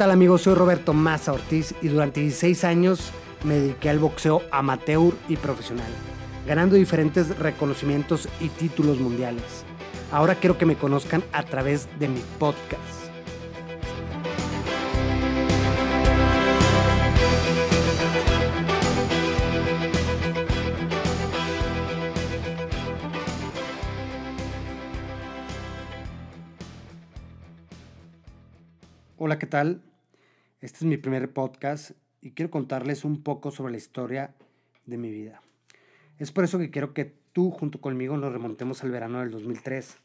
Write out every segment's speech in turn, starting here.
Hola, ¿qué tal amigos? Soy Roberto Maza Ortiz y durante 16 años me dediqué al boxeo amateur y profesional, ganando diferentes reconocimientos y títulos mundiales. Ahora quiero que me conozcan a través de mi podcast. Hola, ¿qué tal? Este es mi primer podcast y quiero contarles un poco sobre la historia de mi vida. Es por eso que quiero que tú junto conmigo nos remontemos al verano del 2003.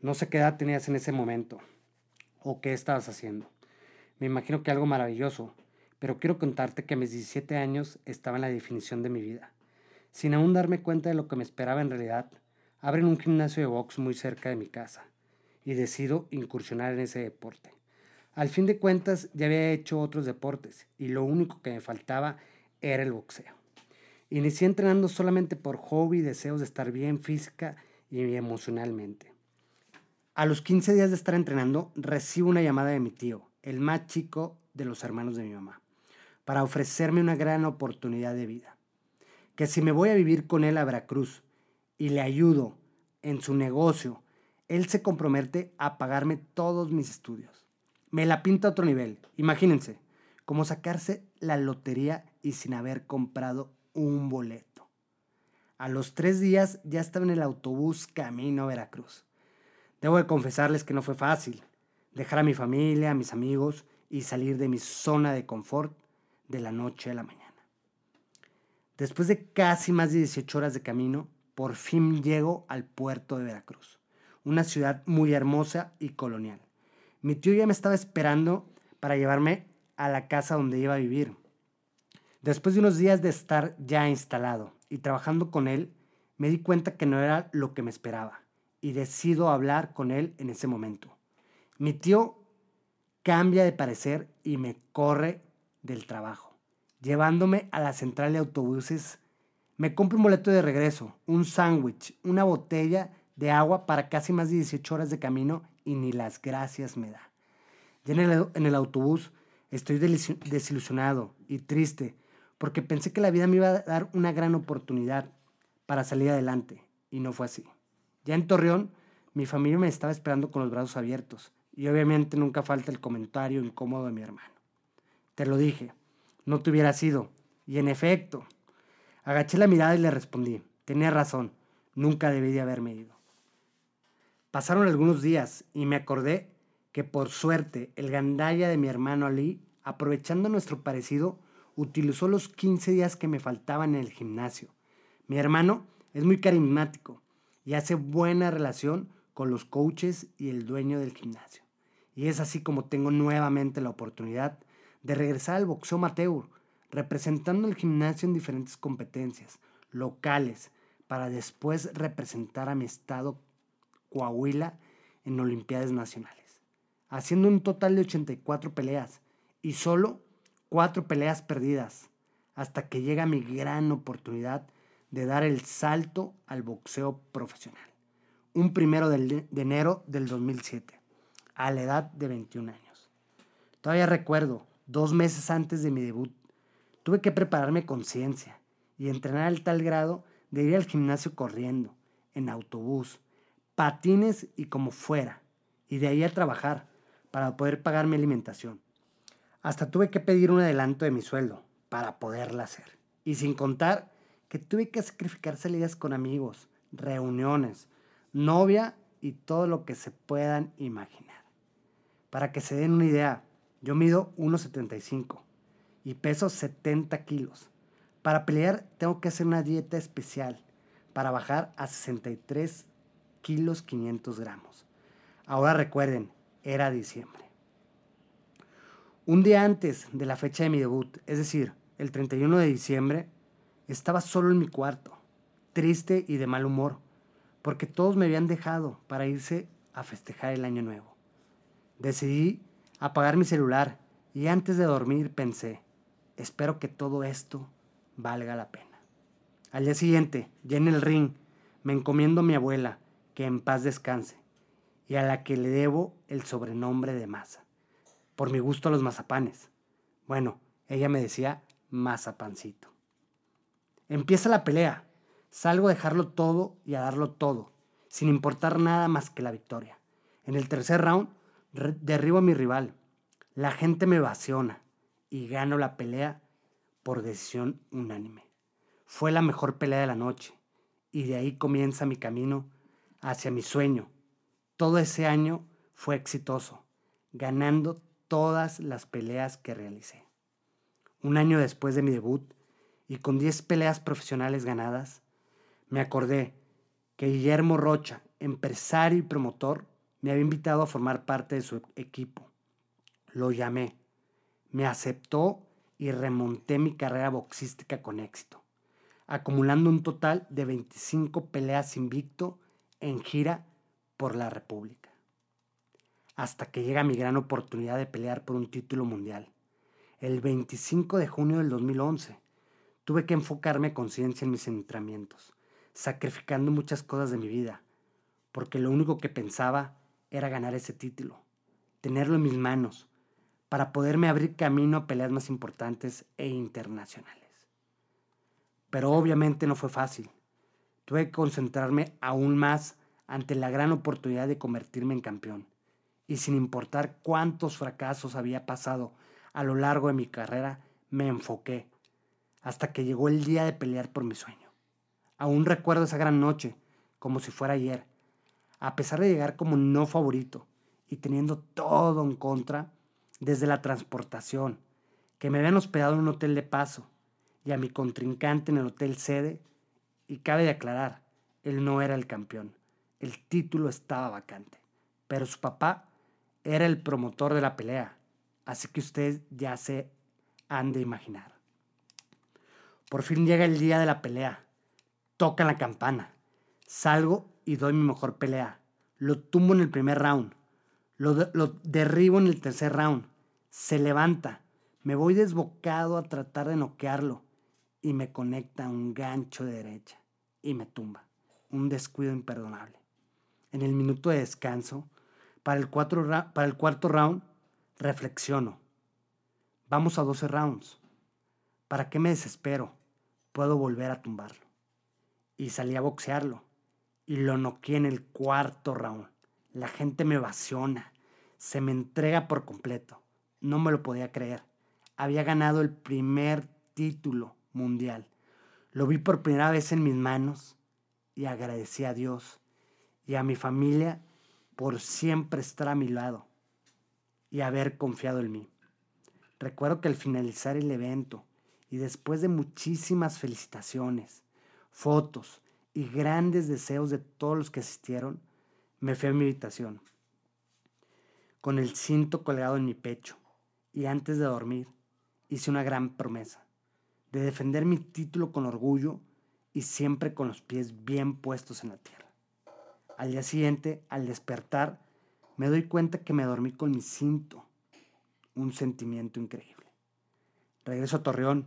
No sé qué edad tenías en ese momento o qué estabas haciendo. Me imagino que algo maravilloso, pero quiero contarte que a mis 17 años estaba en la definición de mi vida. Sin aún darme cuenta de lo que me esperaba en realidad, abren un gimnasio de box muy cerca de mi casa y decido incursionar en ese deporte. Al fin de cuentas ya había hecho otros deportes y lo único que me faltaba era el boxeo. Inicié entrenando solamente por hobby y deseos de estar bien física y emocionalmente. A los 15 días de estar entrenando, recibo una llamada de mi tío, el más chico de los hermanos de mi mamá, para ofrecerme una gran oportunidad de vida. Que si me voy a vivir con él a Veracruz y le ayudo en su negocio, él se compromete a pagarme todos mis estudios me la pinta a otro nivel. Imagínense, como sacarse la lotería y sin haber comprado un boleto. A los tres días ya estaba en el autobús camino a Veracruz. Debo de confesarles que no fue fácil dejar a mi familia, a mis amigos y salir de mi zona de confort de la noche a la mañana. Después de casi más de 18 horas de camino, por fin llego al puerto de Veracruz, una ciudad muy hermosa y colonial. Mi tío ya me estaba esperando para llevarme a la casa donde iba a vivir. Después de unos días de estar ya instalado y trabajando con él, me di cuenta que no era lo que me esperaba y decido hablar con él en ese momento. Mi tío cambia de parecer y me corre del trabajo, llevándome a la central de autobuses. Me compro un boleto de regreso, un sándwich, una botella de agua para casi más de 18 horas de camino y ni las gracias me da. Ya en el, autobús estoy desilusionado y triste porque pensé que la vida me iba a dar una gran oportunidad para salir adelante y no fue así. Ya en Torreón, mi familia me estaba esperando con los brazos abiertos y obviamente nunca falta el comentario incómodo de mi hermano. Te lo dije, no te hubiera sido. Y en efecto, agaché la mirada y le respondí, tenía razón, nunca debí de haberme ido. Pasaron algunos días y me acordé que por suerte el gandaya de mi hermano Ali, aprovechando nuestro parecido, utilizó los 15 días que me faltaban en el gimnasio. Mi hermano es muy carismático y hace buena relación con los coaches y el dueño del gimnasio. Y es así como tengo nuevamente la oportunidad de regresar al boxeo amateur, representando el gimnasio en diferentes competencias locales, para después representar a mi estado Coahuila en Olimpiadas Nacionales, haciendo un total de 84 peleas y solo 4 peleas perdidas, hasta que llega mi gran oportunidad de dar el salto al boxeo profesional. Un primero de enero del 2007, a la edad de 21 años. Todavía recuerdo, dos meses antes de mi debut, tuve que prepararme con ciencia y entrenar al tal grado de ir al gimnasio corriendo, en autobús, patines y como fuera, y de ahí a trabajar para poder pagar mi alimentación. Hasta tuve que pedir un adelanto de mi sueldo para poderla hacer. Y sin contar que tuve que sacrificar salidas con amigos, reuniones, novia y todo lo que se puedan imaginar. Para que se den una idea, yo mido 1,75 y peso 70 kilos. Para pelear tengo que hacer una dieta especial para bajar a 63 kilos 500 gramos. Ahora recuerden, era diciembre. Un día antes de la fecha de mi debut, es decir, el 31 de diciembre, estaba solo en mi cuarto, triste y de mal humor, porque todos me habían dejado para irse a festejar el año nuevo. Decidí apagar mi celular y antes de dormir pensé, espero que todo esto valga la pena. Al día siguiente, ya en el ring, me encomiendo a mi abuela, que en paz descanse, y a la que le debo el sobrenombre de Masa. por mi gusto a los mazapanes. Bueno, ella me decía mazapancito. Empieza la pelea. Salgo a dejarlo todo y a darlo todo, sin importar nada más que la victoria. En el tercer round, derribo a mi rival. La gente me vaciona y gano la pelea por decisión unánime. Fue la mejor pelea de la noche y de ahí comienza mi camino hacia mi sueño. Todo ese año fue exitoso, ganando todas las peleas que realicé. Un año después de mi debut y con 10 peleas profesionales ganadas, me acordé que Guillermo Rocha, empresario y promotor, me había invitado a formar parte de su equipo. Lo llamé, me aceptó y remonté mi carrera boxística con éxito, acumulando un total de 25 peleas invicto en gira por la República. Hasta que llega mi gran oportunidad de pelear por un título mundial. El 25 de junio del 2011, tuve que enfocarme con conciencia en mis entrenamientos, sacrificando muchas cosas de mi vida, porque lo único que pensaba era ganar ese título, tenerlo en mis manos, para poderme abrir camino a peleas más importantes e internacionales. Pero obviamente no fue fácil. Tuve que concentrarme aún más ante la gran oportunidad de convertirme en campeón. Y sin importar cuántos fracasos había pasado a lo largo de mi carrera, me enfoqué hasta que llegó el día de pelear por mi sueño. Aún recuerdo esa gran noche, como si fuera ayer. A pesar de llegar como no favorito y teniendo todo en contra, desde la transportación, que me habían hospedado en un hotel de paso, y a mi contrincante en el hotel sede, y cabe de aclarar, él no era el campeón, el título estaba vacante, pero su papá era el promotor de la pelea, así que ustedes ya se han de imaginar. Por fin llega el día de la pelea. Toca la campana. Salgo y doy mi mejor pelea. Lo tumbo en el primer round. Lo, derribo en el tercer round. Se levanta. Me voy desbocado a tratar de noquearlo. Y me conecta un gancho de derecha. Y me tumba. Un descuido imperdonable. En el minuto de descanso, para el, para el cuarto round, reflexiono. Vamos a 12 rounds. ¿Para qué me desespero? Puedo volver a tumbarlo. Y salí a boxearlo. Y lo noqué en el cuarto round. La gente me evasiona. Se me entrega por completo. No me lo podía creer. Había ganado el primer título mundial. Lo vi por primera vez en mis manos y agradecí a Dios y a mi familia por siempre estar a mi lado y haber confiado en mí. Recuerdo que al finalizar el evento y después de muchísimas felicitaciones, fotos y grandes deseos de todos los que asistieron, me fui a mi habitación, con el cinto colgado en mi pecho, y antes de dormir hice una gran promesa, de defender mi título con orgullo y siempre con los pies bien puestos en la tierra. Al día siguiente, al despertar, me doy cuenta que me dormí con mi cinto, un sentimiento increíble. Regreso a Torreón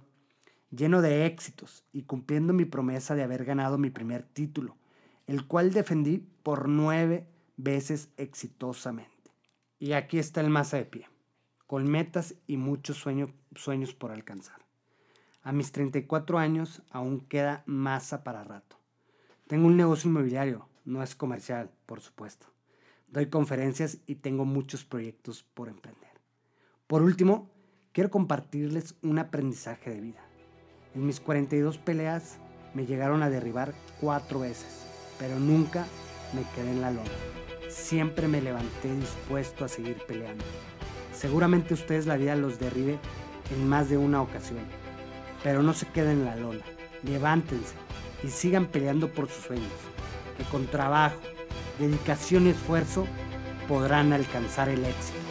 lleno de éxitos y cumpliendo mi promesa de haber ganado mi primer título, el cual defendí por nueve veces exitosamente. Y aquí está el masa de pie, con metas y muchos sueños por alcanzar. A mis 34 años aún queda masa para rato. Tengo un negocio inmobiliario, no es comercial, por supuesto. Doy conferencias y tengo muchos proyectos por emprender. Por último, quiero compartirles un aprendizaje de vida. En mis 42 peleas me llegaron a derribar cuatro veces, pero nunca me quedé en la lona. Siempre me levanté dispuesto a seguir peleando. Seguramente ustedes la vida los derribe en más de una ocasión, pero no se queden en la lona. Levántense y sigan peleando por sus sueños, que con trabajo, dedicación y esfuerzo podrán alcanzar el éxito.